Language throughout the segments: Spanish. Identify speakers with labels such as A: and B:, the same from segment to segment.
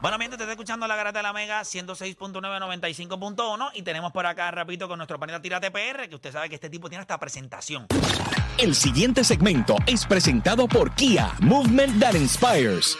A: Bueno, mientras te está escuchando la garata de la Mega 106.995.1 y tenemos por acá rapidito con nuestro panel Tírate PR, que usted sabe que este tipo tiene hasta presentación.
B: El siguiente segmento es presentado por Kia, Movement That Inspires.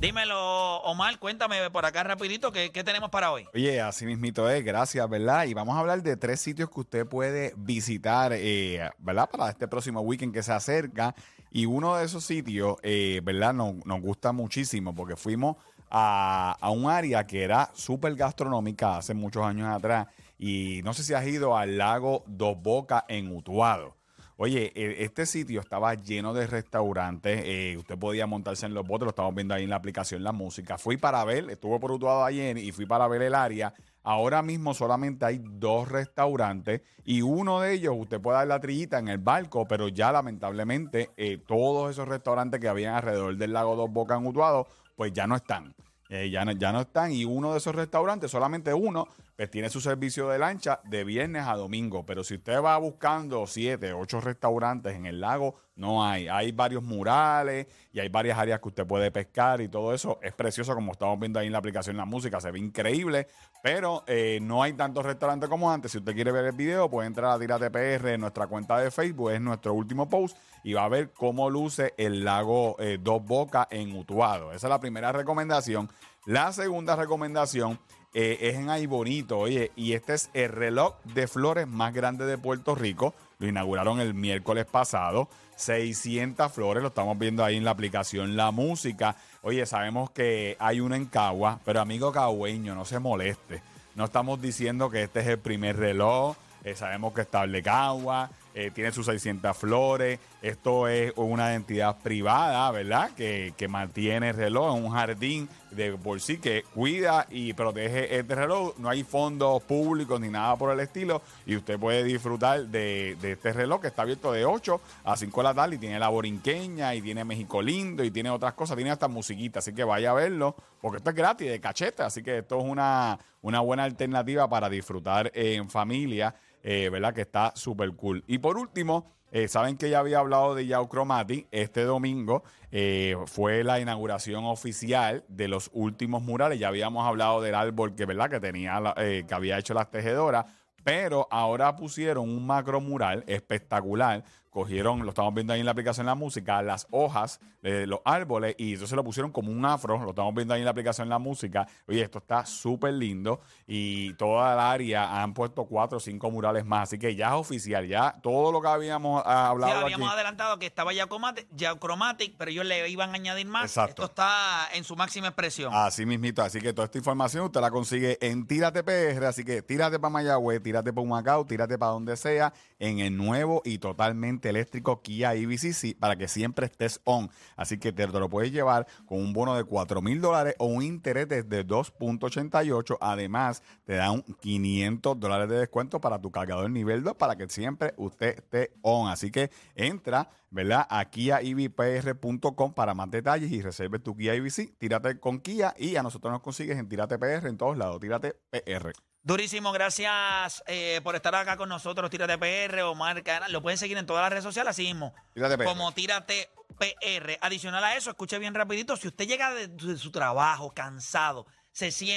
A: Dímelo, Omar, cuéntame por acá rapidito qué, qué tenemos para hoy.
C: Oye, así mismito es, gracias, ¿verdad? Y vamos a hablar de tres sitios que usted puede visitar, eh, ¿verdad? Para este próximo weekend que se acerca. Y uno de esos sitios, eh, ¿verdad? Nos, nos gusta muchísimo porque fuimos a, un área que era súper gastronómica hace muchos años atrás. Y no sé si has ido al lago Dos Bocas en Utuado. Oye, e- este sitio estaba lleno de restaurantes. eh, usted podía montarse en los botes, lo estamos viendo ahí en la aplicación La Música. Fui para ver, estuve por Utuado ayer y fui para ver el área. Ahora mismo solamente hay dos restaurantes y uno de ellos usted puede dar la trillita en el barco, pero ya lamentablemente eh, todos esos restaurantes que habían alrededor del lago Dos Bocas en Utuado, pues ya no están. Eh, ya, no, ya no están y uno de esos restaurantes, solamente uno, pues tiene su servicio de lancha de viernes a domingo. Pero si usted va buscando siete, ocho restaurantes en el lago, no hay. Hay varios murales y hay varias áreas que usted puede pescar y todo eso. Es precioso como estamos viendo ahí en la aplicación La Música, se ve increíble, pero eh, no hay tantos restaurantes como antes. Si usted quiere ver el video, puede entrar a Tírate PR en nuestra cuenta de Facebook, es nuestro último post y va a ver cómo luce el lago eh, Dos Bocas en Utuado. Esa es la primera recomendación. La segunda recomendación eh, es en Ay Bonito, oye, y este es el reloj de flores más grande de Puerto Rico. Lo inauguraron el miércoles pasado. 600 flores, lo estamos viendo ahí en la aplicación La Música. Oye, sabemos que hay uno en Cagua, pero amigo cagüeño, no se moleste. No estamos diciendo que este es el primer reloj. eh, sabemos que está de Cagua, eh, tiene sus 600 flores. Esto es una entidad privada, ¿verdad? Que, que mantiene el reloj en un jardín de por sí que cuida y protege este reloj. No hay fondos públicos ni nada por el estilo. Y usted puede disfrutar de, de este reloj que está abierto de 8 a 5 de la tarde y tiene la borinqueña y tiene México lindo y tiene otras cosas. Tiene hasta musiquita. Así que vaya a verlo porque esto es gratis, de cachete. Así que esto es una, una buena alternativa para disfrutar en familia. Eh, ¿Verdad? Que está súper cool. Y por último, eh, saben que ya había hablado de Yao Chromatic. Este domingo eh, fue la inauguración oficial de los últimos murales. Ya habíamos hablado del árbol que, ¿verdad? que tenía la- que había hecho las tejedoras. Pero ahora pusieron un macro mural espectacular. Cogieron, lo estamos viendo ahí en la aplicación La Música, las hojas de los árboles y entonces lo pusieron como un afro. Lo estamos viendo ahí en la aplicación La Música. Oye, esto está súper lindo y toda el área han puesto cuatro o cinco murales más. Así que ya es oficial, ya todo lo que habíamos ah,
A: Sí,
C: hablado
A: habíamos
C: aquí.
A: adelantado que estaba ya Chromatic, pero ellos le iban a añadir más.
C: Exacto.
A: Esto está en su máxima expresión.
C: Así mismito, así que toda esta información usted la consigue en Tírate PR, así que tírate para Mayagüez, tírate para Humacao, tírate para donde sea, en el nuevo y totalmente eléctrico Kia EV6 sí, para que siempre estés on. Así que te, lo puedes llevar con un bono de 4 mil dólares o un interés de 2.88. Además, te dan 500 dólares de descuento para tu cargador nivel 2 para que siempre usted esté on. Así que entra, ¿verdad? A KiaEVPR.com para más detalles y reserve tu Kia EV6. Tírate con Kia y a nosotros nos consigues en Tírate PR en todos lados. Tírate PR.
A: Durísimo, gracias eh, por estar acá con nosotros. Tírate PR, Omar Canal. Lo pueden seguir en todas las redes sociales, así mismo.
C: Tírate PR.
A: Como Tírate PR. Adicional a eso, escuche bien rapidito. Si usted llega de, de su trabajo cansado, se siente